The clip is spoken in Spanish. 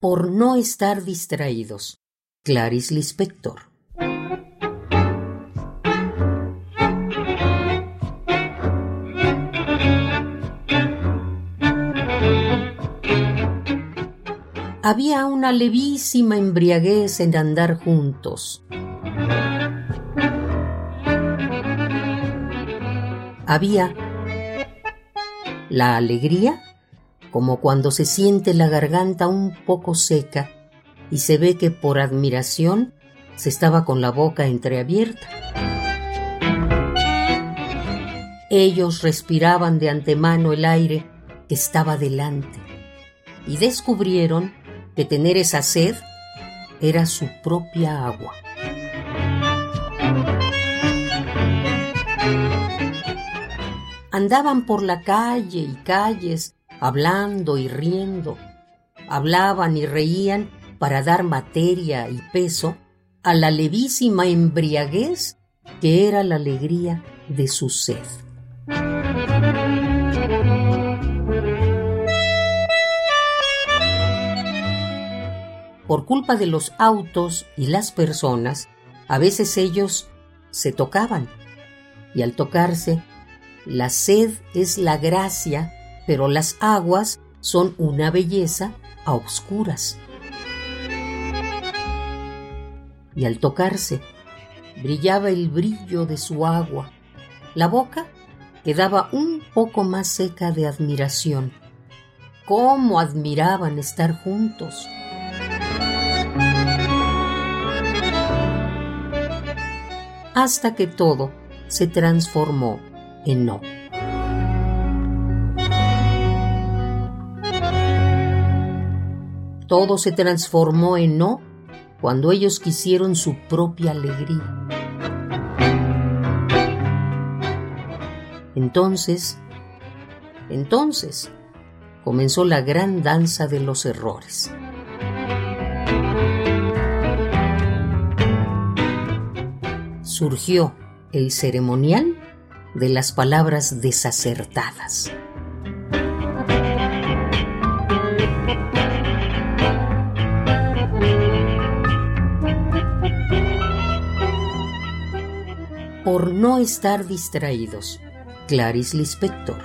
por no estar distraídos. Clarice Lispector. Había una levísima embriaguez en andar juntos. Había la alegría, como cuando se siente la garganta un poco seca y se ve que por admiración se estaba con la boca entreabierta. Ellos respiraban de antemano el aire que estaba delante y descubrieron que tener esa sed era su propia agua. Andaban por la calle y calles, hablando y riendo. Hablaban y reían para dar materia y peso a la levísima embriaguez que era la alegría de su sed. Por culpa de los autos y las personas, a veces ellos se tocaban y al tocarse, la sed es la gracia, pero las aguas son una belleza a obscuras y al tocarse brillaba el brillo de su agua. La boca quedaba un poco más seca de admiración. ¿Cómo admiraban estar juntos? Hasta que todo se transformó en no. Todo se transformó en no cuando ellos quisieron su propia alegría. Entonces, entonces, comenzó la gran danza de los errores. Surgió el ceremonial de las palabras desacertadas. Por no estar distraídos. Clarice Lispector.